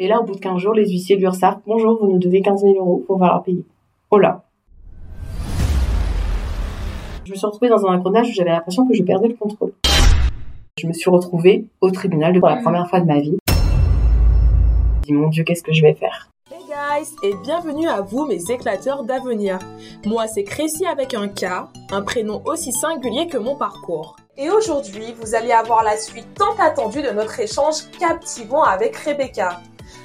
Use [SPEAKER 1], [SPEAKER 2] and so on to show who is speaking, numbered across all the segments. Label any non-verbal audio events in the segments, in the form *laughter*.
[SPEAKER 1] Et là, au bout de 15 jours, les huissiers de l'URSSAF, bonjour, vous nous devez 15 000 euros, faut falloir payer. Oh là. Je me suis retrouvée dans un engrenage où j'avais l'impression que je perdais le contrôle. Je me suis retrouvée au tribunal pour la première fois de ma vie. Je me dis, mon Dieu, qu'est-ce que je vais faire?
[SPEAKER 2] Hey guys et bienvenue à vous mes éclateurs d'avenir. Moi c'est Crécy avec un K, un prénom aussi singulier que mon parcours. Et aujourd'hui vous allez avoir la suite tant attendue de notre échange captivant avec Rebecca.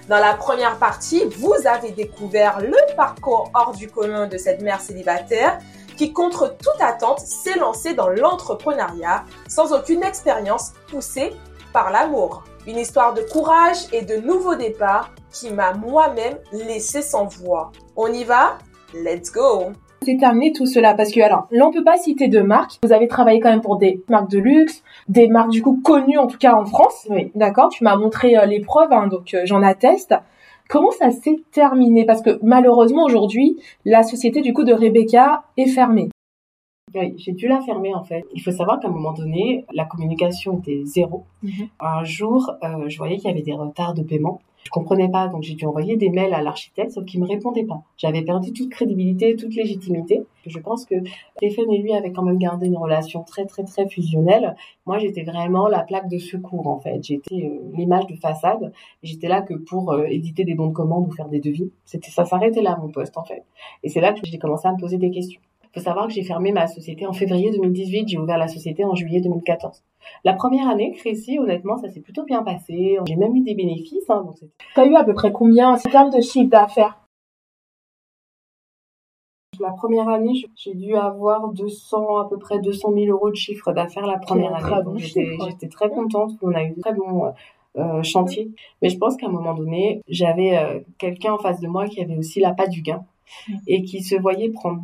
[SPEAKER 2] Dans la première partie, vous avez découvert le parcours hors du commun de cette mère célibataire qui, contre toute attente, s'est lancée dans l'entrepreneuriat sans aucune expérience poussée par l'amour. Une histoire de courage et de nouveaux départs qui m'a moi-même laissé sans voix. On y va? Let's go
[SPEAKER 3] c'est terminé tout cela parce que alors là on peut pas citer de marques. Vous avez travaillé quand même pour des marques de luxe, des marques du coup connues en tout cas en France. Oui, d'accord. Tu m'as montré euh, les preuves, hein, donc euh, j'en atteste. Comment ça s'est terminé? Parce que malheureusement aujourd'hui la société du coup de Rebecca est fermée.
[SPEAKER 1] Oui, j'ai dû la fermer en fait. Il faut savoir qu'à un moment donné, la communication était zéro. Mhm. Un jour, euh, je voyais qu'il y avait des retards de paiement. Je comprenais pas, donc j'ai dû envoyer des mails à l'architecte, sauf qu'il me répondait pas. J'avais perdu toute crédibilité, toute légitimité. Je pense que Stéphane et lui avaient quand même gardé une relation très très très fusionnelle. Moi, j'étais vraiment la plaque de secours en fait. J'étais euh, l'image de façade. J'étais là que pour euh, éditer des bons de commande ou faire des devis. C'était ça s'arrêtait là mon poste en fait. Et c'est là que j'ai commencé à me poser des questions faut savoir que j'ai fermé ma société en février 2018, j'ai ouvert la société en juillet 2014. La première année, Crécy, honnêtement, ça s'est plutôt bien passé. J'ai même eu des bénéfices. Hein, donc
[SPEAKER 3] T'as eu à peu près combien en termes de chiffre d'affaires?
[SPEAKER 1] La première année, j'ai dû avoir 200, à peu près 200 000 euros de chiffre d'affaires la première année. J'étais très contente. On a eu de très bons euh, chantiers. Mais je pense qu'à un moment donné, j'avais euh, quelqu'un en face de moi qui avait aussi la patte du gain et qui se voyait prendre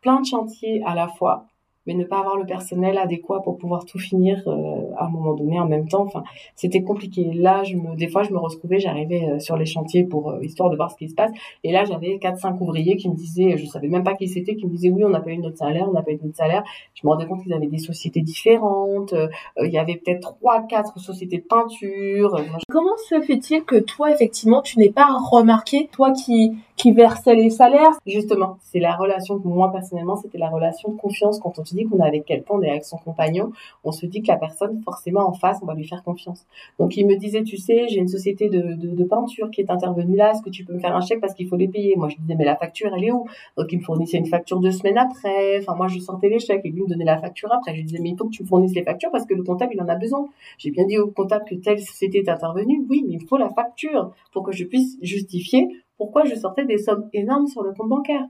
[SPEAKER 1] plein de chantiers à la fois mais ne pas avoir le personnel adéquat pour pouvoir tout finir euh, à un moment donné en même temps. C'était compliqué. Là, je me, des fois, je me retrouvais, j'arrivais euh, sur les chantiers pour euh, histoire de voir ce qui se passe. Et là, j'avais quatre, cinq ouvriers qui me disaient, je savais même pas qui c'était, qui me disaient oui, on n'a pas eu notre salaire, on n'a pas eu notre salaire. Je me rendais compte qu'ils avaient des sociétés différentes. il y avait peut-être trois, quatre sociétés de peinture.
[SPEAKER 3] Comment se fait-il que toi, effectivement, tu n'es pas remarqué, toi qui qui versait les salaires.
[SPEAKER 1] Justement, c'est la relation que moi personnellement, c'était la relation de confiance. Quand on dit qu'on est avec quelqu'un, on est avec son compagnon, on se dit que la personne, forcément en face, on va lui faire confiance. Donc il me disait, tu sais, j'ai une société de, de, peinture qui est intervenue là, est-ce que tu peux me faire un chèque parce qu'il faut les payer? Moi je disais, mais la facture, elle est où? Donc il me fournissait une facture deux semaines après, enfin moi je sortais les chèques et lui me donnait la facture après. Je lui disais, mais il faut que tu me fournisses les factures parce que le comptable, il en a besoin. J'ai bien dit au comptable que telle société est intervenue, oui, mais il faut la facture pour que je puisse justifier pourquoi je sortais des sommes énormes sur le compte bancaire.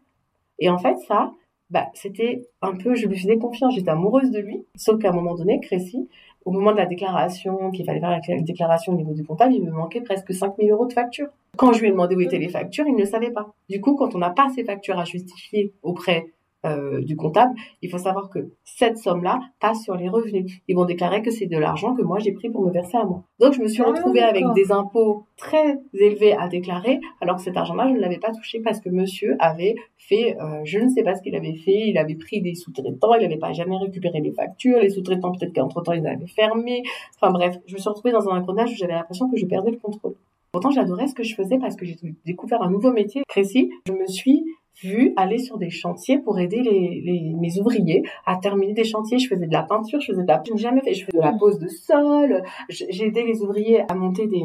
[SPEAKER 1] Et en fait, ça, bah, c'était un peu, je lui faisais confiance, j'étais amoureuse de lui. Sauf qu'à un moment donné, Crécy, au moment de la déclaration, qu'il fallait faire la déclaration au niveau du comptable, il me manquait presque 5000 euros de factures. Quand je lui ai demandé où étaient les factures, il ne savait pas. Du coup, quand on n'a pas ces factures à justifier auprès euh, du comptable, il faut savoir que cette somme-là passe sur les revenus. Ils vont déclarer que c'est de l'argent que moi j'ai pris pour me verser à moi. Donc je me suis retrouvée avec des impôts très élevés à déclarer, alors que cet argent-là je ne l'avais pas touché parce que monsieur avait fait, euh, je ne sais pas ce qu'il avait fait, il avait pris des sous-traitants, il n'avait pas jamais récupéré les factures, les sous-traitants peut-être qu'entre temps ils avaient fermé. Enfin bref, je me suis retrouvée dans un engrenage où j'avais l'impression que je perdais le contrôle. Pourtant, j'adorais ce que je faisais parce que j'ai découvert un nouveau métier précis. Je me suis vu aller sur des chantiers pour aider les, les, mes ouvriers à terminer des chantiers. Je faisais de la peinture, je faisais de la, je jamais fait, je faisais de la pose de sol. J'ai aidé les ouvriers à monter des,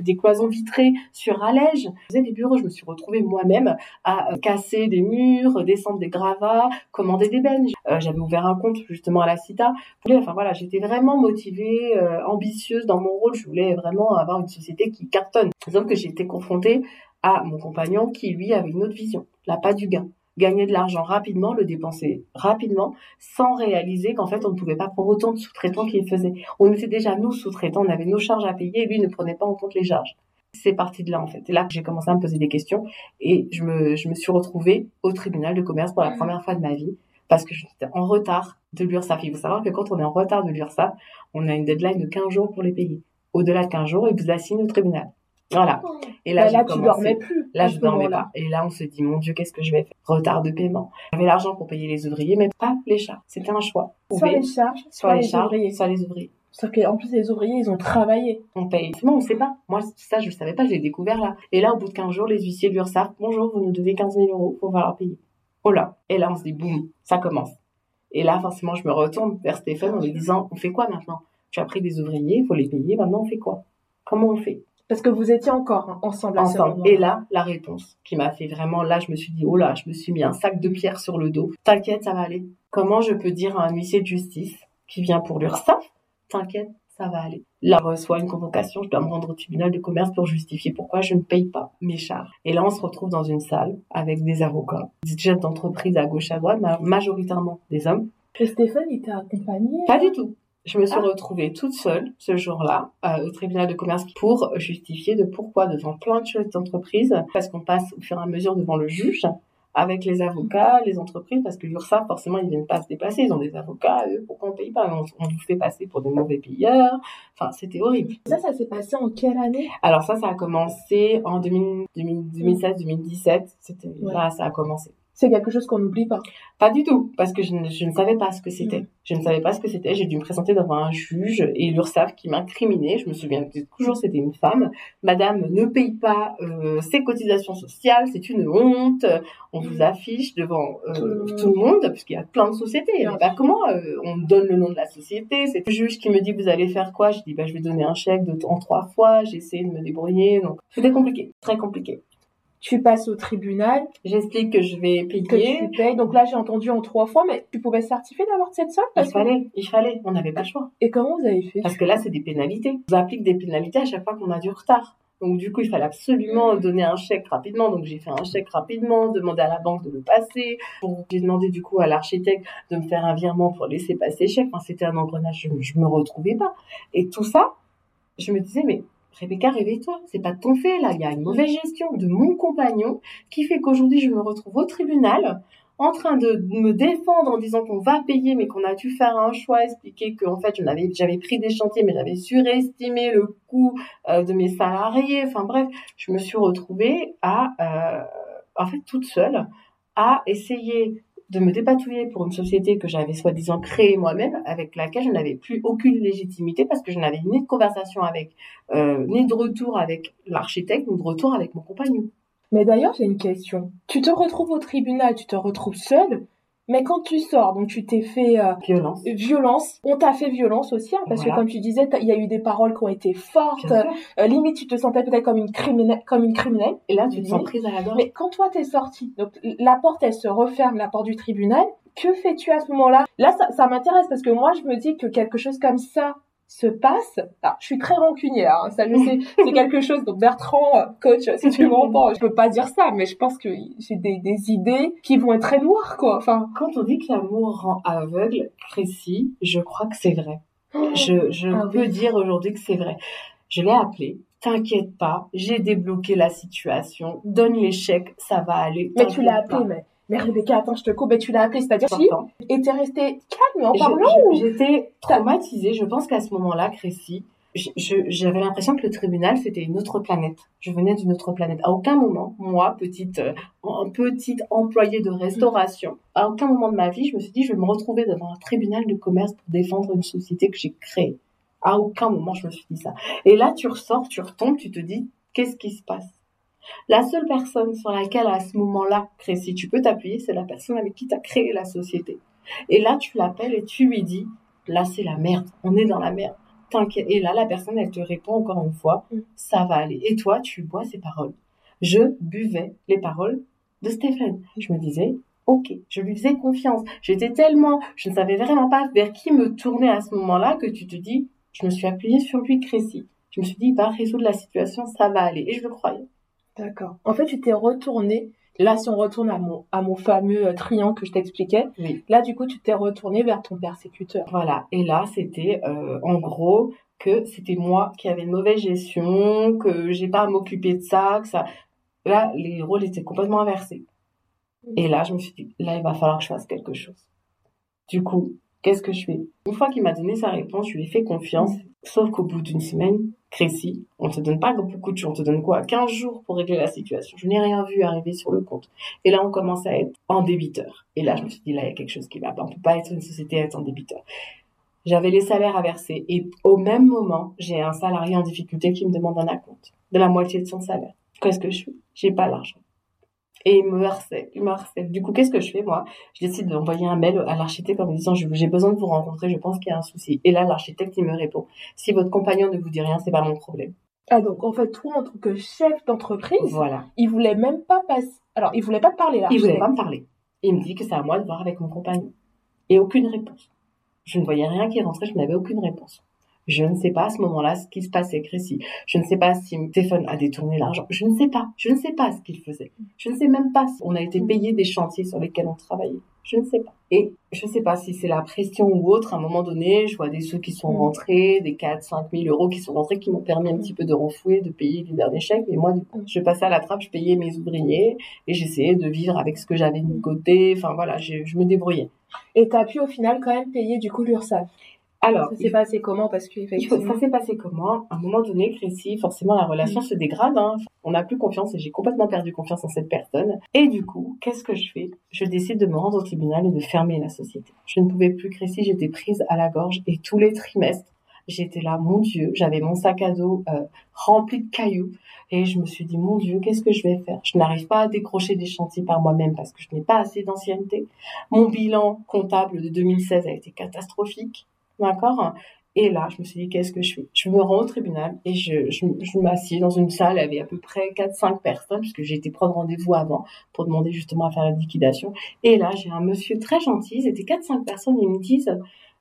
[SPEAKER 1] des cloisons vitrées sur allège. Je faisais des bureaux. Je me suis retrouvée moi-même à casser des murs, descendre des gravats, commander des bennes. Euh, J'avais ouvert un compte justement à la Cita. Enfin voilà, j'étais vraiment motivée, euh, ambitieuse dans mon rôle. Je voulais vraiment avoir une société qui cartonne. Sauf que été confrontée à mon compagnon qui, lui, avait une autre vision, la pas du gain. Gagner de l'argent rapidement, le dépenser rapidement, sans réaliser qu'en fait, on ne pouvait pas prendre autant de sous-traitants qu'il faisait. On était déjà, nous, sous-traitants, on avait nos charges à payer et lui ne prenait pas en compte les charges. C'est parti de là, en fait. C'est là que j'ai commencé à me poser des questions et je me, je me suis retrouvée au tribunal de commerce pour la mmh. première fois de ma vie parce que j'étais en retard de l'URSSAF. Il faut savoir que quand on est en retard de l'URSSAF, on a une deadline de 15 jours pour les payer. Au-delà de 15 jours, ils vous assignent au tribunal. Voilà.
[SPEAKER 3] Et là, bah, là tu dormais plus.
[SPEAKER 1] Là, je dormais pas. Et là, on se dit, mon Dieu, qu'est-ce que je vais faire? Retard de paiement. J'avais l'argent pour payer les ouvriers, mais pas les charges. C'était un choix.
[SPEAKER 3] Soit les charges,
[SPEAKER 1] soit, les, charges, ouvriers. soit les ouvriers.
[SPEAKER 3] Sauf qu'en plus, les ouvriers, ils ont travaillé.
[SPEAKER 1] On paye. Moi, on sait pas. Moi, ça, je ne savais pas, je l'ai découvert là. Et là, au bout de 15 jours, les huissiers lui ressortent Bonjour, vous nous devez 15 000 euros, faut falloir payer. Oh là. Et là, on se dit Boum, ça commence. Et là, forcément, je me retourne vers Stéphane en lui disant On fait quoi maintenant? Tu as pris des ouvriers, il faut les payer, maintenant on fait quoi? Comment on fait?
[SPEAKER 3] Parce que vous étiez encore hein, ensemble à
[SPEAKER 1] Ensemble. Et là, la réponse qui m'a fait vraiment, là, je me suis dit Oh là, je me suis mis un sac de pierre sur le dos. T'inquiète, ça va aller. Comment je peux dire à un huissier de justice qui vient pour l'URSSAF T'inquiète, ça va aller. Là, je reçois une convocation, je dois me rendre au tribunal de commerce pour justifier pourquoi je ne paye pas mes charges. Et là, on se retrouve dans une salle avec des avocats, des chefs d'entreprise à gauche à droite, majoritairement des hommes.
[SPEAKER 3] Et Stéphane, il t'a accompagné
[SPEAKER 1] Pas du tout. Je me suis ah. retrouvée toute seule ce jour-là euh, au tribunal de commerce pour justifier de pourquoi devant plein de chefs d'entreprise, parce qu'on passe au fur et à mesure devant le juge, avec les avocats, les entreprises, parce que l'URSSAF, forcément, ils viennent pas se dépasser, ils ont des avocats, eux, pourquoi on paye pas? On, on vous fait passer pour des mauvais payeurs. Enfin, c'était horrible.
[SPEAKER 3] Ça, ça s'est passé en quelle année?
[SPEAKER 1] Alors ça, ça a commencé en 2016-2017. C'était là, ça a commencé
[SPEAKER 3] c'est quelque chose qu'on n'oublie pas.
[SPEAKER 1] Pas du tout, parce que je ne, je ne savais pas ce que c'était. Je ne savais pas ce que c'était. J'ai dû me présenter devant un juge et l'URSSAF qui m'incriminait. Je me souviens toujours, c'était une femme. Madame ne paye pas euh, ses cotisations sociales, c'est une honte. On vous mm. affiche devant euh, tout, le monde, puisqu'il y a plein de sociétés. Bah, comment euh, on donne le nom de la société? C'est le juge qui me dit, vous allez faire quoi? Je dis, bah, je vais donner un chèque de, en trois fois. J'essaie de me débrouiller. Donc, c'était compliqué, très compliqué
[SPEAKER 3] tu passes au tribunal.
[SPEAKER 1] J'explique que je vais payer.
[SPEAKER 3] Que tu payes. Donc là, j'ai entendu en trois fois, mais tu pouvais certifier d'avoir cette somme
[SPEAKER 1] Il fallait, il fallait. On n'avait pas le choix.
[SPEAKER 3] Et comment vous avez fait?
[SPEAKER 1] Parce que là, c'est des pénalités. On applique des pénalités à chaque fois qu'on a du retard. Donc du coup, il fallait absolument donner un chèque rapidement. Donc j'ai fait un chèque rapidement, demandé à la banque de le passer. J'ai demandé du coup à l'architecte de me faire un virement pour laisser passer le chèque. Enfin, c'était un engrenage, je, ne me retrouvais pas. Et tout ça, je me disais, mais Rebecca, réveille-toi, c'est pas de ton fait là, il y a une mauvaise gestion de mon compagnon qui fait qu'aujourd'hui je me retrouve au tribunal en train de me défendre en disant qu'on va payer mais qu'on a dû faire un choix, expliquer que en fait j'avais pris des chantiers mais j'avais surestimé le coût euh, de mes salariés. Enfin bref, je me suis retrouvée à euh, en fait toute seule à essayer de me dépatouiller pour une société que j'avais soi-disant créée moi-même, avec laquelle je n'avais plus aucune légitimité parce que je n'avais ni de conversation avec, euh, ni de retour avec l'architecte, ni de retour avec mon compagnon.
[SPEAKER 3] Mais d'ailleurs, j'ai une question. Tu te retrouves au tribunal, tu te retrouves seule, mais quand tu sors, donc tu t'es fait
[SPEAKER 1] euh, violence.
[SPEAKER 3] violence, on t'a fait violence aussi, hein, parce que comme tu disais, il y a eu des paroles qui ont été fortes. Euh, limite, tu te sentais peut-être comme une criminelle, comme une criminelle.
[SPEAKER 1] Et là, tu te sens prise à la gorge.
[SPEAKER 3] Mais quand toi t'es sortie, donc la porte elle se referme, la porte du tribunal. Que fais-tu à ce moment-là? Là, ça, ça m'intéresse parce que moi, je me dis que quelque chose comme ça, se passe. Alors, je suis très rancunière, hein, ça je sais, c'est quelque chose. Donc Bertrand, coach, si tu m'entends, je peux pas dire ça, mais je pense que j'ai des, des, idées qui vont être très noires, quoi. Enfin,
[SPEAKER 1] quand on dit que l'amour rend aveugle, précis, je crois que c'est vrai. Je, je ah peux dire aujourd'hui que c'est vrai. Je l'ai appelé. T'inquiète pas, j'ai débloqué la situation. Donne l'échec, ça va aller.
[SPEAKER 3] Mais tu l'as appelé, mais mais Rebecca, attends, je te coupe, et tu l'as appelé, c'est-à-dire si Et t'es restée calme en parlant
[SPEAKER 1] J'étais traumatisée. Je pense qu'à ce moment-là, Crécy, j'avais l'impression que le tribunal c'était une autre planète. Je venais d'une autre planète. À aucun moment, moi, petite, euh, petite employée de restauration, à aucun moment de ma vie, je me suis dit je vais me retrouver devant un tribunal de commerce pour défendre une société que j'ai créée. À aucun moment je me suis dit ça. Et là, tu ressors, tu retombes, tu te dis qu'est-ce qui se passe? La seule personne sur laquelle à ce moment-là, si tu peux t'appuyer, c'est la personne avec qui tu as créé la société. Et là, tu l'appelles et tu lui dis, là, c'est la merde, on est dans la merde. T'inquiète. Et là, la personne, elle te répond encore une fois, mm. ça va aller. Et toi, tu bois ces paroles. Je buvais les paroles de Stéphane. Je me disais, ok, je lui faisais confiance. J'étais tellement, je ne savais vraiment pas vers qui me tourner à ce moment-là que tu te dis, je me suis appuyée sur lui, Crécy. Je me suis dit, il va résoudre la situation, ça va aller. Et je le croyais.
[SPEAKER 3] D'accord. En fait, tu t'es retourné. Là, si on retourne à mon, à mon fameux euh, triangle que je t'expliquais, là, du coup, tu t'es retourné vers ton persécuteur.
[SPEAKER 1] Voilà. Et là, c'était euh, en gros que c'était moi qui avais une mauvaise gestion, que j'ai pas à m'occuper de ça, que ça. Là, les rôles étaient complètement inversés. Et là, je me suis dit, là, il va falloir que je fasse quelque chose. Du coup, qu'est-ce que je fais? Une fois qu'il m'a donné sa réponse, je lui ai fait confiance. Sauf qu'au bout d'une semaine, Crécy, on te donne pas beaucoup de jours, on te donne quoi? 15 jours pour régler la situation. Je n'ai rien vu arriver sur le compte. Et là, on commence à être en débiteur. Et là, je me suis dit, là, il y a quelque chose qui va pas. On peut pas être une société à être en débiteur. J'avais les salaires à verser. Et au même moment, j'ai un salarié en difficulté qui me demande un acompte de la moitié de son salaire. Qu'est-ce que je fais? J'ai pas l'argent. Et il me harcèle, il me harcèle. Du coup, qu'est-ce que je fais, moi? Je décide d'envoyer un mail à l'architecte en me disant, j'ai besoin de vous rencontrer, je pense qu'il y a un souci. Et là, l'architecte, il me répond, si votre compagnon ne vous dit rien, c'est pas mon problème.
[SPEAKER 3] Ah, donc, en fait, toi, en tant que chef d'entreprise,
[SPEAKER 1] Voilà.
[SPEAKER 3] il voulait même pas passer. Alors, il voulait pas parler là.
[SPEAKER 1] Il voulait pas me parler. Il me dit que c'est à moi de voir avec mon compagnon. Et aucune réponse. Je ne voyais rien qui rentrait, je n'avais aucune réponse. Je ne sais pas à ce moment-là ce qui se passait, Chrissy. Je ne sais pas si Stéphane a détourné l'argent. Je ne sais pas. Je ne sais pas ce qu'il faisait. Je ne sais même pas si on a été payé des chantiers sur lesquels on travaillait. Je ne sais pas. Et je ne sais pas si c'est la pression ou autre. À un moment donné, je vois des sous qui sont rentrés, des 4, 5 000 euros qui sont rentrés, qui m'ont permis un petit peu de renfouer, de payer les derniers chèques. Mais moi, du coup, je passais à la trappe, je payais mes ouvriers et j'essayais de vivre avec ce que j'avais mis de côté. Enfin voilà, je, je me débrouillais.
[SPEAKER 3] Et t'as pu au final quand même payer du coup l'URSSAF?
[SPEAKER 1] Alors,
[SPEAKER 3] Ça s'est passé comment? Parce que
[SPEAKER 1] ça s'est passé comment? À un moment donné, Chrissy, forcément, la relation se dégrade. Hein. On n'a plus confiance et j'ai complètement perdu confiance en cette personne. Et du coup, qu'est-ce que je fais? Je décide de me rendre au tribunal et de fermer la société. Je ne pouvais plus, Chrissy, j'étais prise à la gorge et tous les trimestres, j'étais là, mon Dieu, j'avais mon sac à dos euh, rempli de cailloux et je me suis dit, mon Dieu, qu'est-ce que je vais faire? Je n'arrive pas à décrocher des chantiers par moi-même parce que je n'ai pas assez d'ancienneté. Mon bilan comptable de 2016 a été catastrophique. D'accord. Et là, je me suis dit, qu'est-ce que je fais? Je me rends au tribunal et je, je, m'assieds dans une salle, avait à peu près 4-5 personnes, puisque j'ai été prendre rendez-vous avant pour demander justement à faire la liquidation. Et là, j'ai un monsieur très gentil, c'était 4-5 personnes, ils me disent,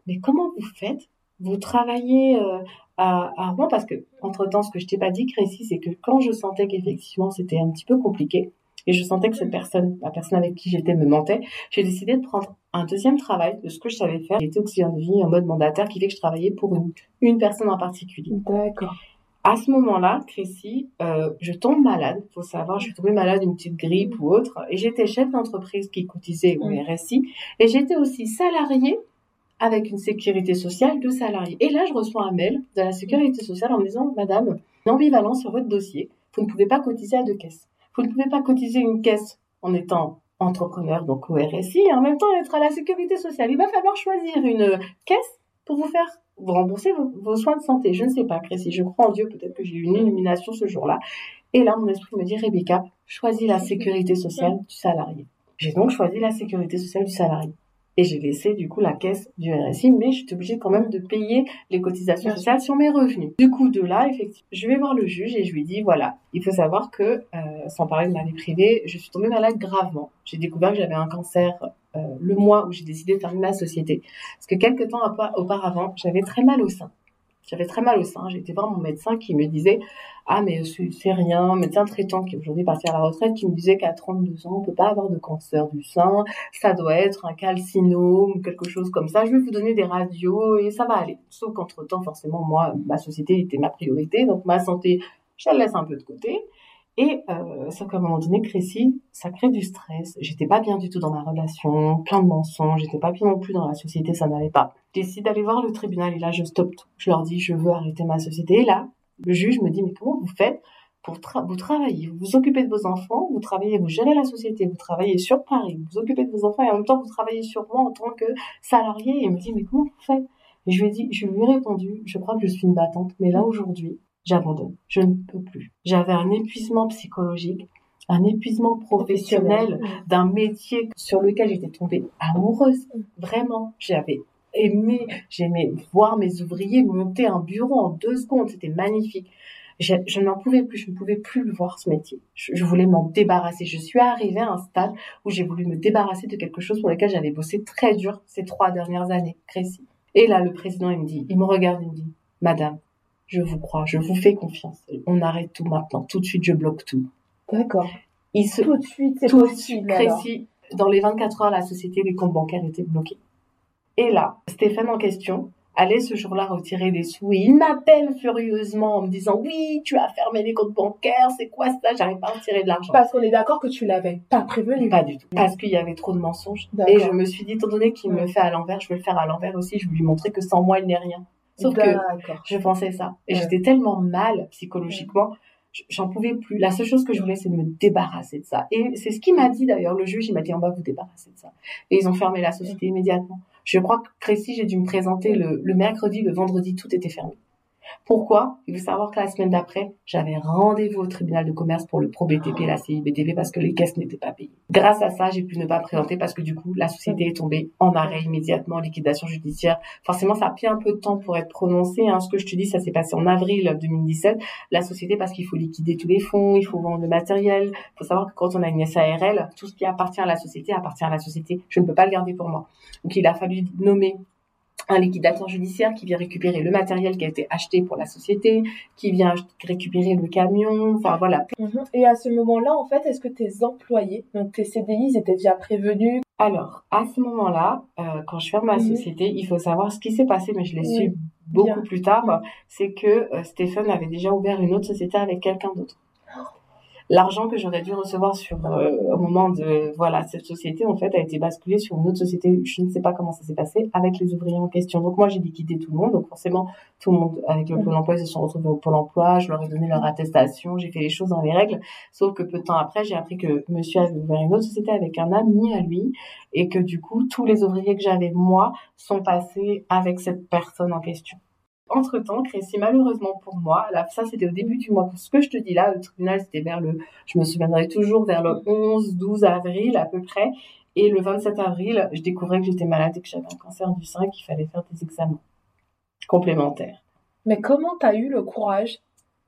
[SPEAKER 1] mais comment vous faites? Vous travaillez euh, à, à Parce que, entre-temps, ce que je t'ai pas dit, Crécy, c'est que quand je sentais qu'effectivement c'était un petit peu compliqué, et je sentais que cette personne, la personne avec qui j'étais, me mentait, j'ai décidé de prendre un deuxième travail de ce que je savais faire. J'étais auxiliaire de vie en mode mandataire, qui fait que je travaillais pour une, une personne en particulier.
[SPEAKER 3] D'accord.
[SPEAKER 1] À ce moment-là, Crécy, euh, je tombe malade. Faut savoir, je suis tombée malade d'une petite grippe ou autre. Et j'étais chef d'entreprise qui cotisait au. RSI. Et j'étais aussi salariée avec une sécurité sociale de salarié. Et là, je reçois un mail de la sécurité sociale en me disant, Madame, ambivalence sur votre dossier. Vous ne pouvez pas cotiser à deux caisses. Vous ne pouvez pas cotiser une caisse en étant entrepreneur, donc au RSI, et en même temps être à la sécurité sociale. Il va falloir choisir une caisse pour vous faire rembourser vos, vos soins de santé. Je ne sais pas, Crécy, je crois en Dieu, peut-être que j'ai eu une illumination ce jour-là. Et là, mon esprit me dit, Rebecca, choisis la sécurité sociale du salarié. J'ai donc choisi la sécurité sociale du salarié. Et j'ai laissé du coup la caisse du RSI, mais j'étais obligée quand même de payer les cotisations sociales sur mes revenus. Du coup, de là, effectivement, je vais voir le juge et je lui dis, voilà, il faut savoir que, euh, sans parler de ma vie privée, je suis tombée malade gravement. J'ai découvert que j'avais un cancer euh, le mois où j'ai décidé de fermer ma société. Parce que quelques temps auparavant, j'avais très mal au sein. J'avais très mal au sein. J'ai été voir mon médecin qui me disait Ah, mais c'est rien. Médecin traitant qui est aujourd'hui parti à la retraite, qui me disait qu'à 32 ans, on peut pas avoir de cancer du sein. Ça doit être un calcinome quelque chose comme ça. Je vais vous donner des radios et ça va aller. Sauf qu'entre temps, forcément, moi, ma société était ma priorité. Donc, ma santé, je la laisse un peu de côté. Et euh, sauf qu'à un moment donné, ça crée du stress. J'étais pas bien du tout dans ma relation, plein de mensonges. J'étais pas bien non plus dans la société, ça n'allait pas. Je décide d'aller voir le tribunal et là, je stoppe tout. Je leur dis, je veux arrêter ma société. Et là, le juge me dit, mais comment vous faites pour tra- vous travaillez, vous vous occupez de vos enfants, vous travaillez, vous gérez la société, vous travaillez sur Paris, vous vous occupez de vos enfants et en même temps vous travaillez sur moi en tant que salarié. Et il me dit, mais comment vous faites? Et je lui ai dit, je lui ai répondu, je crois que je suis une battante, mais là aujourd'hui, j'abandonne. Je ne peux plus. J'avais un épuisement psychologique, un épuisement professionnel d'un métier sur lequel j'étais tombée amoureuse. Vraiment, j'avais aimé, j'aimais voir mes ouvriers monter un bureau en deux secondes. C'était magnifique. Je, je n'en pouvais plus, je ne pouvais plus le voir ce métier. Je, je voulais m'en débarrasser. Je suis arrivée à un stade où j'ai voulu me débarrasser de quelque chose pour lequel j'avais bossé très dur ces trois dernières années, Crécy. Et là, le président, il me dit, il me regarde, il me dit, Madame, je vous crois, je vous fais confiance. On arrête tout maintenant. Tout de suite, je bloque tout.
[SPEAKER 3] D'accord.
[SPEAKER 1] Il se
[SPEAKER 3] Tout de suite, c'est
[SPEAKER 1] tout de suite précis. Dans les 24 heures, la société, les comptes bancaires étaient bloqués. Et là, Stéphane en question allait ce jour-là retirer des sous et il m'appelle furieusement en me disant oui, tu as fermé les comptes bancaires, c'est quoi ça? J'arrive pas à retirer de l'argent.
[SPEAKER 3] Parce qu'on est d'accord que tu l'avais pas prévenu.
[SPEAKER 1] Pas du tout. Parce qu'il y avait trop de mensonges.
[SPEAKER 3] D'accord.
[SPEAKER 1] Et je me suis dit, étant donné qu'il me fait à l'envers, je vais le faire à l'envers aussi. Je vais lui montrer que sans moi, il n'est rien. Sauf que je pensais ça. Et
[SPEAKER 3] Ouais.
[SPEAKER 1] j'étais tellement mal psychologiquement j'en pouvais plus. La seule chose que je voulais, c'est de me débarrasser de ça. Et c'est ce qu'il m'a dit d'ailleurs, le juge, il m'a dit, on va vous débarrasser de ça. Et ils ont fermé la société immédiatement. Je crois que Crécy, j'ai dû me présenter le, le mercredi, le vendredi, tout était fermé. Pourquoi? Il faut savoir que la semaine d'après, j'avais rendez-vous au tribunal de commerce pour le Pro BTP et la CIBTP parce que les caisses n'étaient pas payées. Grâce à ça, j'ai pu ne pas présenter parce que du coup, la société est tombée en arrêt immédiatement, liquidation judiciaire. Forcément, ça a pris un peu de temps pour être prononcé. Hein. Ce que je te dis, ça s'est passé en avril 2017. La société, parce qu'il faut liquider tous les fonds, il faut vendre le matériel. Il faut savoir que quand on a une SARL, tout ce qui appartient à la société appartient à la société. Je ne peux pas le garder pour moi. Donc, il a fallu nommer un liquidateur judiciaire qui vient récupérer le matériel qui a été acheté pour la société, qui vient récupérer le camion, enfin voilà.
[SPEAKER 3] Mhm. Et à ce moment-là, en fait, est-ce que tes employés, donc tes CDI, ils étaient déjà prévenus?
[SPEAKER 1] Alors, à ce moment-là, euh, quand je ferme ma mhm. société, il faut savoir ce qui s'est passé, mais je l'ai su beaucoup plus tard, c'est que euh, Stéphane avait déjà ouvert une autre société avec quelqu'un d'autre l'argent que j'aurais dû recevoir sur euh, au moment de voilà cette société en fait a été basculé sur une autre société. Je ne sais pas comment ça s'est passé avec les ouvriers en question. Donc moi j'ai liquidé tout le monde. Donc forcément tout le monde avec le pôle emploi ils se sont retrouvés au pôle emploi. Je leur ai donné leur attestation. J'ai fait les choses dans les règles. Sauf que peu de temps après j'ai appris que monsieur avait ouvert une autre société avec un ami à lui et que du coup tous les ouvriers que j'avais moi sont passés avec cette personne en question entre-temps, Crécy, malheureusement pour moi, là, ça c'était au début du mois. Ce que je te dis là, le tribunal, c'était vers le, je me souviendrai toujours, vers le 11, 12 avril à peu près. Et le 27 avril, je découvrais que j'étais malade et que j'avais un cancer du sein, qu'il fallait faire des examens complémentaires.
[SPEAKER 3] Mais comment tu as eu le courage?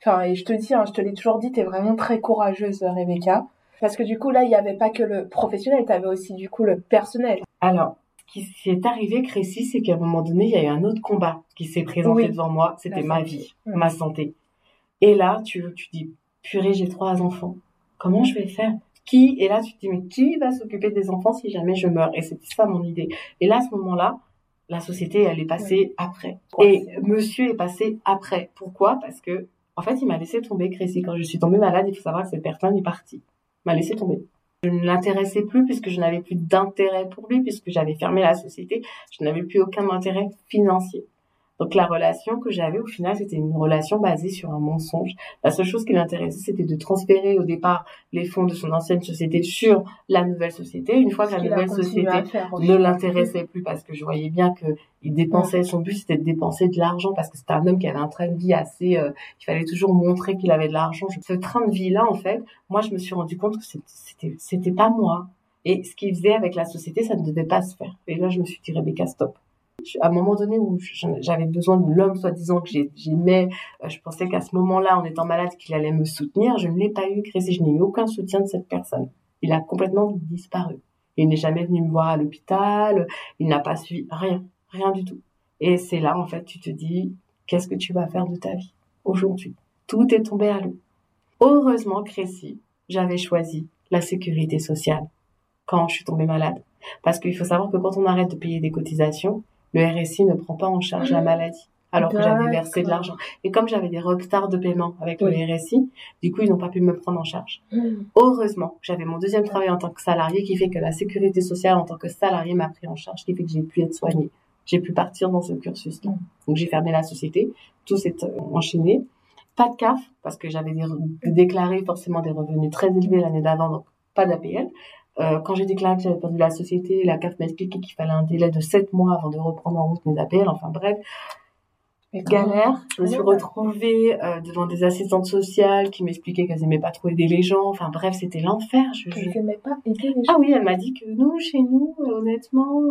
[SPEAKER 3] Enfin, et je te dis, hein, je te l'ai toujours dit, tu es vraiment très courageuse, Rebecca. Parce que du coup, là, il n'y avait pas que le professionnel, tu avais aussi du coup le personnel.
[SPEAKER 1] Alors, qui s'est arrivé, Crécy, c'est qu'à un moment donné, il y a eu un autre combat qui s'est présenté devant moi. C'était ma vie, ma santé. Et là, tu, tu dis, purée, j'ai trois enfants. Comment je vais faire? Qui? Et là, tu te dis, mais qui va s'occuper des enfants si jamais je meurs? Et c'était ça mon idée. Et là, à ce moment-là, la société, elle est passée après. Et monsieur est passé après. Pourquoi? Parce que, en fait, il m'a laissé tomber, Crécy. Quand je suis tombée malade, il faut savoir que cette personne est partie. Il m'a laissé tomber. Je ne l'intéressais plus puisque je n'avais plus d'intérêt pour lui, puisque j'avais fermé la société. Je n'avais plus aucun intérêt financier. Donc la relation que j'avais au final, c'était une relation basée sur un mensonge. La seule chose qui l'intéressait, c'était de transférer au départ les fonds de son ancienne société sur la nouvelle société. Une fois que la nouvelle société ne l'intéressait plus parce que je voyais bien que il dépensait, son but c'était de dépenser de l'argent parce que c'était un homme qui avait un train de vie assez, euh, il fallait toujours montrer qu'il avait de l'argent. Ce train de vie là, en fait, moi je me suis rendu compte que c'était, c'était pas moi. Et ce qu'il faisait avec la société, ça ne devait pas se faire. Et là, je me suis dit, Rebecca, stop à un moment donné où j'avais besoin de l'homme soi-disant que j'aimais, euh, je pensais qu'à ce moment-là, en étant malade, qu'il allait me soutenir. Je ne l'ai pas eu, Crécy. Je n'ai eu aucun soutien de cette personne. Il a complètement disparu. Il n'est jamais venu me voir à l'hôpital. Il n'a pas suivi rien, rien du tout. Et c'est là, en fait, tu te dis, qu'est-ce que tu vas faire de ta vie aujourd'hui? Tout est tombé à l'eau. Heureusement, Crécy, j'avais choisi la sécurité sociale quand je suis tombée malade. Parce qu'il faut savoir que quand on arrête de payer des cotisations, le RSI ne prend pas en charge la ah. maladie alors que j'avais versé de l'argent. Et comme j'avais des retards de paiement avec le RSI, du coup, ils n'ont pas pu me prendre en charge. Hmm. Heureusement, j'avais mon deuxième travail en tant que salarié qui fait que la sécurité sociale en tant que salarié m'a pris en charge, qui fait que j'ai pu être soignée. J'ai pu partir dans ce cursus-là. Donc, j'ai fermé la société. Tout s'est euh, enchaîné. Pas de CAF, parce que j'avais déclaré forcément des revenus très élevés l'année d'avant, donc pas d'APL. Euh, quand j'ai déclaré que j'avais perdu la société, la CAF m'a expliqué qu'il fallait un délai de 7 mois avant de reprendre en route mes appels. Enfin bref, galère. Je me suis retrouvée euh, devant des assistantes sociales qui m'expliquaient qu'elles n'aimaient pas trop aider les gens. Enfin bref, c'était l'enfer.
[SPEAKER 3] Je, n'aimais pas aider les gens.
[SPEAKER 1] Ah oui, elle m'a dit que nous, chez nous, euh, honnêtement,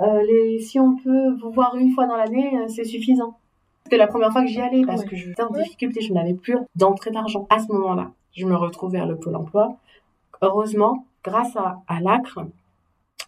[SPEAKER 1] les, si on peut vous voir une fois dans l'année, c'est suffisant. C'était la première fois que j'y allais parce que je j'étais en difficulté, je n'avais plus d'entrée d'argent. À ce moment-là, je me retrouve vers le pôle emploi. Heureusement, grâce à, l'ACRE,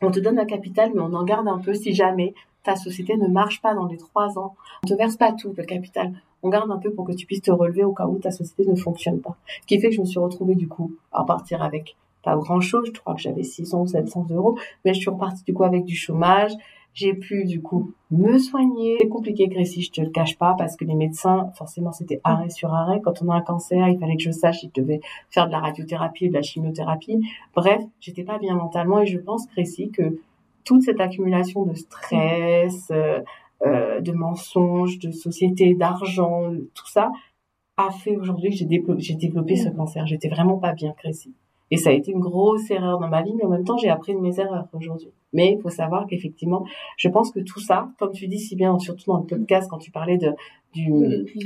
[SPEAKER 1] on te donne un capital, mais on en garde un peu si jamais ta société ne marche pas dans les trois ans. On te verse pas tout le capital. On garde un peu pour que tu puisses te relever au cas où ta société ne fonctionne pas. Ce qui fait que je me suis retrouvée du coup à partir avec pas grand chose. Je crois que j'avais 600 ou 700 euros, mais je suis repartie du coup avec du chômage. J'ai pu du coup me soigner. C'est compliqué Gracie, je te le cache pas, parce que les médecins, forcément, c'était arrêt sur arrêt. Quand on a un cancer, il fallait que je sache si je devais faire de la radiothérapie de la chimiothérapie. Bref, j'étais pas bien mentalement et je pense Gracie que toute cette accumulation de stress, euh, euh, de mensonges, de société, d'argent, tout ça, a fait aujourd'hui que j'ai développé, ce cancer. J'étais vraiment pas bien, Crécy. Et ça a été une grosse erreur dans ma vie, mais en même temps, j'ai appris de mes erreurs aujourd'hui. Mais il faut savoir qu'effectivement, je pense que tout ça, comme tu dis si bien, surtout dans le podcast, quand tu parlais de, du,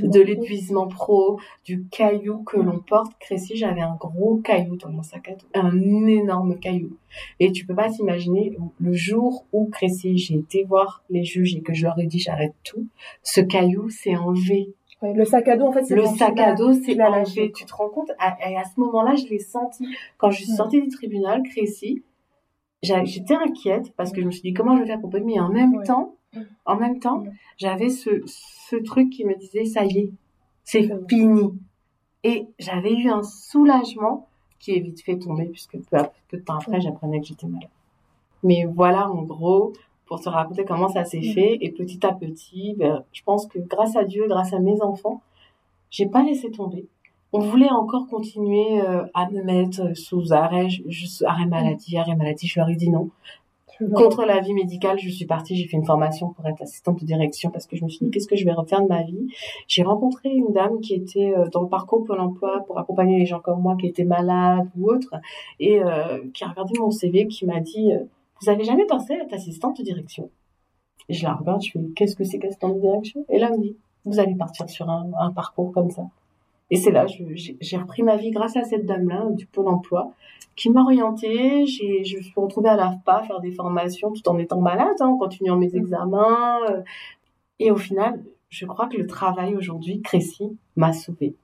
[SPEAKER 1] de l'épuisement pro, du caillou que l'on porte, Crécy, j'avais un gros caillou dans mon sac à dos. Un énorme caillou. Et tu peux pas t'imaginer, le jour où Crécy, j'ai été voir les juges et que je leur ai dit j'arrête tout, ce caillou s'est enlevé
[SPEAKER 3] le sac à dos, en fait, c'est
[SPEAKER 1] le sac à dos, c'est lâché. Tu te rends compte? À, à ce moment-là, je l'ai senti quand je suis sortie du tribunal, Crécy. J'étais inquiète parce que je me suis dit comment je vais faire pour pas mais en même temps, mm. en même temps, mm. j'avais ce, ce truc qui me disait ça y est, c'est fini. Et j'avais eu un soulagement qui est vite fait tomber puisque peu, peu de temps après, j'apprenais que j'étais malade. Mais voilà, en gros, pour te raconter comment ça s'est fait. Et petit à petit, ben, je pense que grâce à Dieu, grâce à mes enfants, j'ai pas laissé tomber. On voulait encore continuer euh, à me mettre sous arrêt, je, arrêt maladie, arrêt maladie. Je leur ai dit non. Contre la vie médicale, je suis partie, j'ai fait une formation pour être assistante de direction parce que je me suis dit qu'est-ce que je vais refaire de ma vie? J'ai rencontré une dame qui était euh, dans le parcours Pôle emploi pour accompagner les gens comme moi qui étaient malades ou autres et euh, qui a regardé mon CV, qui m'a dit vous avez jamais pensé à être assistante de direction Et je la regarde, je fais, qu'est-ce que c'est qu'assistante de direction? Et là, elle me dit, vous allez partir sur un, parcours comme ça. Et c'est là, j'ai repris ma vie grâce à cette dame-là du Pôle emploi qui m'a orientée. Je me suis retrouvée à l'AFPA faire des formations tout en étant malade, hein, en continuant mes examens. Euh. Et au final, je crois que le travail aujourd'hui, Crécy, m'a sauvée.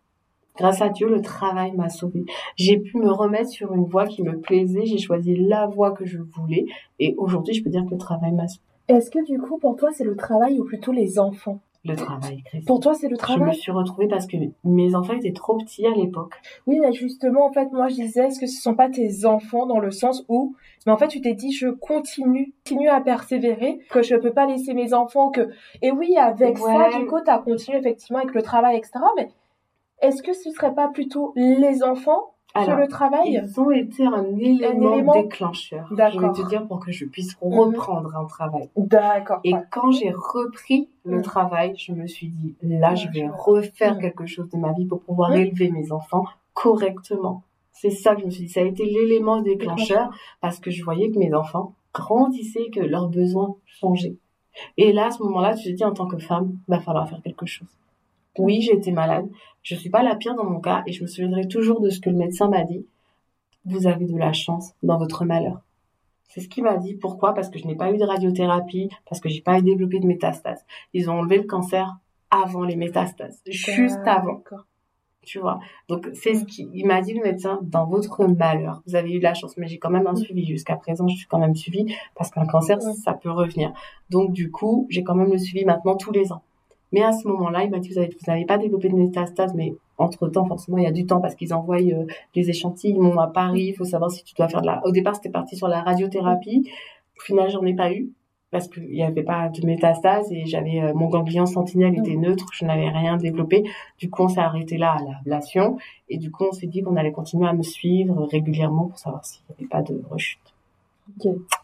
[SPEAKER 1] Grâce à Dieu, le travail m'a sauvée. J'ai pu me remettre sur une voie qui me plaisait. J'ai choisi la voie que je voulais. Et aujourd'hui, je peux dire que le travail m'a sauvée.
[SPEAKER 3] Est-ce que du coup, pour toi, c'est le travail ou plutôt les enfants?
[SPEAKER 1] Le travail.
[SPEAKER 3] Pour toi, c'est le travail.
[SPEAKER 1] Je me suis retrouvée parce que mes enfants étaient trop petits à l'époque.
[SPEAKER 3] Oui, mais justement, en fait, moi, je disais, est-ce que ce sont pas tes enfants dans le sens où, mais en fait, tu t'es dit, je continue, continue à persévérer, que je peux pas laisser mes enfants, que, et oui, avec ça, du coup, as continué effectivement avec le travail, etc. Mais est-ce que ce serait pas plutôt les enfants sur le travail
[SPEAKER 1] Ils ont été un élément, déclencheur. Je vais te dire pour que je puisse mhm. reprendre un travail.
[SPEAKER 3] D'accord.
[SPEAKER 1] Et quand j'ai repris le mhm. travail, je me suis dit là, je vais refaire mhm. quelque chose de ma vie pour pouvoir élever mes enfants correctement. C'est ça que je me suis dit. Ça a été l'élément déclencheur parce que je voyais que mes enfants grandissaient, que leurs besoins changeaient. Et là, à ce moment-là, tu te dis en tant que femme, va falloir faire quelque chose. Oui, j'ai été malade. Je suis pas la pire dans mon cas et je me souviendrai toujours de ce que le médecin m'a dit. Vous avez de la chance dans votre malheur. C'est ce qu'il m'a dit. Pourquoi? Parce que je n'ai pas eu de radiothérapie, parce que j'ai pas développé de métastases. Ils ont enlevé le cancer avant les métastases, juste avant. Tu vois? Donc c'est ce qu'il m'a dit le médecin dans votre malheur. Vous avez eu de la chance, mais j'ai quand même un suivi jusqu'à présent. Je suis quand même suivi parce qu'un cancer ça peut revenir. Donc du coup j'ai quand même le suivi maintenant tous les ans. Mais à ce moment-là, il m'a dit, vous n'avez pas développé de métastases, mais entre-temps, forcément, il y a du temps parce qu'ils envoient euh, des échantillons à Paris. Il faut savoir si tu dois faire de la... Au départ, c'était parti sur la radiothérapie. Au final, j'en ai pas eu parce qu'il n'y avait pas de métastases et j'avais euh, mon ganglion sentinelle était neutre, je n'avais rien développé. Du coup, on s'est arrêté là à l'ablation et du coup, on s'est dit qu'on allait continuer à me suivre régulièrement pour savoir s'il n'y avait pas de rechute.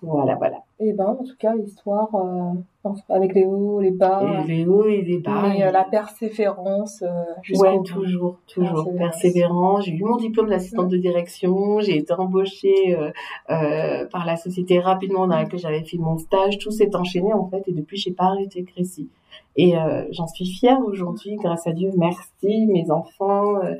[SPEAKER 1] Voilà, voilà.
[SPEAKER 3] Et eh ben, en tout cas, l'histoire euh, avec les hauts, les bas.
[SPEAKER 1] Et les hauts et les bas.
[SPEAKER 3] Et, euh, la persévérance. Euh,
[SPEAKER 1] ouais, toujours, toujours. Persévérant. J'ai eu mon diplôme d'assistante de direction. J'ai été embauchée euh, euh, par la société rapidement dans laquelle j'avais fait mon stage. Tout s'est enchaîné en fait, et depuis, j'ai pas arrêté Crécy. Et euh, j'en suis fière aujourd'hui, grâce à Dieu. Merci, mes enfants, euh,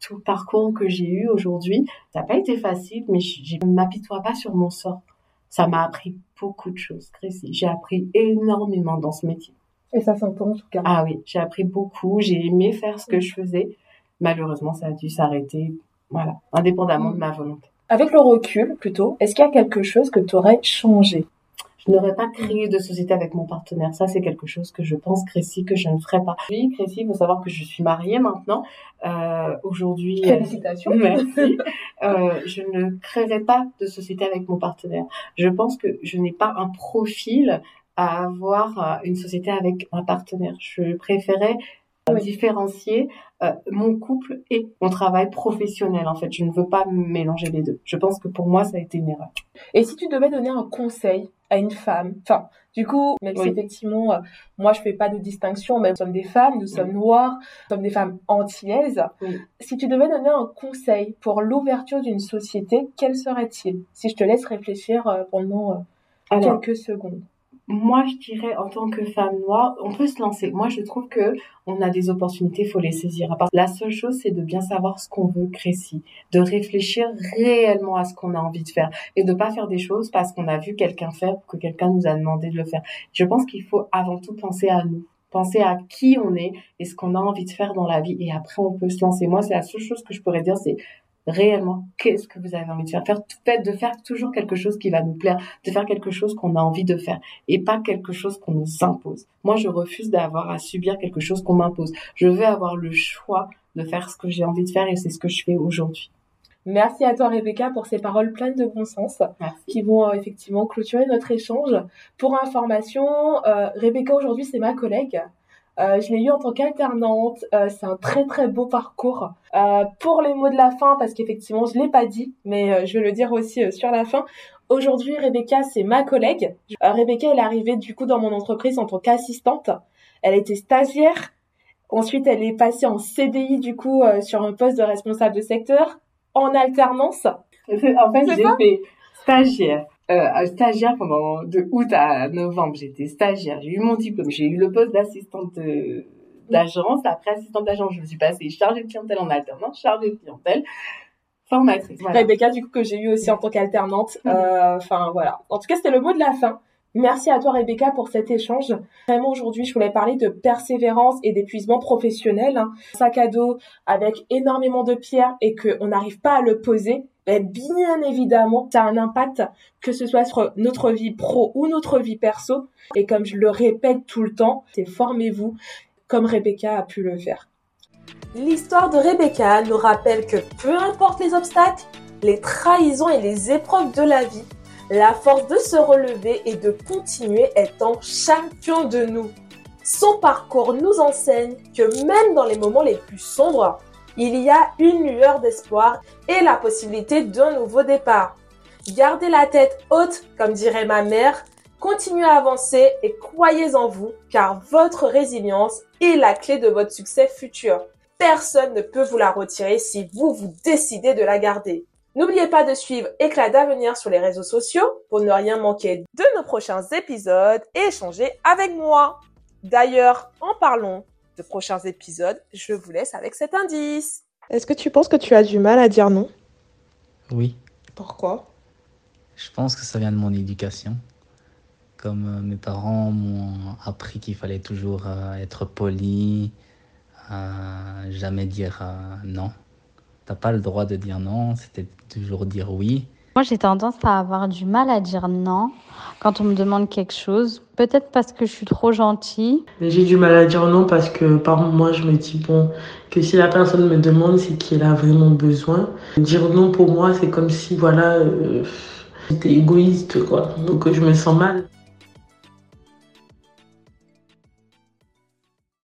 [SPEAKER 1] tout le parcours que j'ai eu aujourd'hui. Ça n'a pas été facile, mais je ne m'apitoie pas sur mon sort. Ça m'a appris beaucoup de choses, Chrissy. J'ai appris énormément dans ce métier.
[SPEAKER 3] Et ça s'entend en tout cas.
[SPEAKER 1] Ah oui, j'ai appris beaucoup. J'ai aimé faire ce que je faisais. Malheureusement, ça a dû s'arrêter, voilà, indépendamment de ma volonté.
[SPEAKER 3] Avec le recul, plutôt, est-ce qu'il y a quelque chose que tu aurais changé?
[SPEAKER 1] Je n'aurais pas créé de société avec mon partenaire. Ça, c'est quelque chose que je pense, Crécy, que je ne ferai pas. Oui, Crécy, il faut savoir que je suis mariée maintenant. Euh, Aujourd'hui,
[SPEAKER 3] euh, félicitations. *laughs*
[SPEAKER 1] merci. euh, je ne créerai pas de société avec mon partenaire. Je pense que je n'ai pas un profil à avoir une société avec un partenaire. Je préférais différencier euh, mon couple et mon travail professionnel. En fait, je ne veux pas mélanger les deux. Je pense que pour moi, ça a été une erreur.
[SPEAKER 3] Et si tu devais donner un conseil à une femme. Enfin, du coup, même si effectivement, euh, moi je fais pas de distinction, mais nous sommes des femmes, nous sommes noires, nous sommes des femmes antillaises. Si tu devais donner un conseil pour l'ouverture d'une société, quel serait-il? Si je te laisse réfléchir euh, pendant euh, quelques secondes
[SPEAKER 1] moi, je dirais, en tant que femme noire, on peut se lancer. Moi, je trouve que on a des opportunités, faut les saisir. La seule chose, c'est de bien savoir ce qu'on veut créer, de réfléchir réellement à ce qu'on a envie de faire et de pas faire des choses parce qu'on a vu quelqu'un faire ou que quelqu'un nous a demandé de le faire. Je pense qu'il faut avant tout penser à nous penser à qui on est et ce qu'on a envie de faire dans la vie et après on peut se lancer. Moi, c'est la seule chose que je pourrais dire, c'est réellement qu'est-ce que vous avez envie de faire? Faire de faire toujours quelque chose qui va nous plaire de faire quelque chose qu'on a envie de faire et pas quelque chose qu'on nous impose. Moi je refuse d'avoir à subir quelque chose qu'on m'impose. Je veux avoir le choix de faire ce que j'ai envie de faire et c'est ce que je fais aujourd'hui.
[SPEAKER 3] Merci à toi Rebecca pour ces paroles pleines de bon sens qui vont euh, effectivement clôturer notre échange. Pour information, euh, Rebecca aujourd'hui c'est ma collègue. Euh, je l'ai eu en tant qu'alternante. Euh, c'est un très très beau parcours. Euh, pour les mots de la fin, parce qu'effectivement je l'ai pas dit, mais je vais le dire aussi sur la fin. Aujourd'hui, Rebecca, c'est ma collègue. Rebecca, elle est arrivée du coup dans mon entreprise en tant qu'assistante. Elle était stagiaire. Ensuite, elle est passée en CDI du coup sur un poste de responsable de secteur en alternance.
[SPEAKER 1] En fait, j'ai fait stagiaire, euh, stagiaire pendant de août à novembre. J'étais stagiaire. J'ai eu mon diplôme. J'ai eu le poste d'assistante d'agence. Après assistante d'agence, je me suis passée chargée de clientèle en alternance, chargée de clientèle, formatrice.
[SPEAKER 3] Voilà. Rebecca, du coup, que j'ai eu aussi en tant qu'alternante. Mm. Euh, enfin, voilà. En tout cas, c'était le mot de la fin. Merci à toi Rebecca pour cet échange. Vraiment aujourd'hui, je voulais parler de persévérance et d'épuisement professionnel. Un sac à dos avec énormément de pierres et qu'on n'arrive pas à le poser. Ben, bien évidemment, ça a un impact, que ce soit sur notre vie pro ou notre vie perso. Et comme je le répète tout le temps, c'est formez-vous comme Rebecca a pu le faire.
[SPEAKER 2] L'histoire de Rebecca nous rappelle que peu importe les obstacles, les trahisons et les épreuves de la vie, la force de se relever et de continuer est en chacun de nous. Son parcours nous enseigne que même dans les moments les plus sombres, il y a une lueur d'espoir et la possibilité d'un nouveau départ. Gardez la tête haute, comme dirait ma mère, continuez à avancer et croyez en vous, car votre résilience est la clé de votre succès futur. Personne ne peut vous la retirer si vous vous décidez de la garder. N'oubliez pas de suivre Éclat d'avenir sur les réseaux sociaux pour ne rien manquer de nos prochains épisodes et échanger avec moi. D'ailleurs, en parlant de prochains épisodes, je vous laisse avec cet indice.
[SPEAKER 3] Est-ce que tu penses que tu as du mal à dire non?
[SPEAKER 4] Oui.
[SPEAKER 3] Pourquoi?
[SPEAKER 4] Je pense que ça vient de mon éducation. Comme euh, mes parents m'ont appris qu'il fallait toujours euh, être poli, euh, jamais dire non. T'as pas le droit de dire non, c'était toujours dire oui.
[SPEAKER 5] Moi, j'ai tendance à avoir du mal à dire non quand on me demande quelque chose. Peut-être parce que je suis trop gentille.
[SPEAKER 6] J'ai du mal à dire non parce que par moi, je me dis bon, que si la personne me demande, c'est qu'elle a vraiment besoin. Dire non pour moi, c'est comme si voilà, euh, j'étais égoïste quoi. Donc je me sens mal.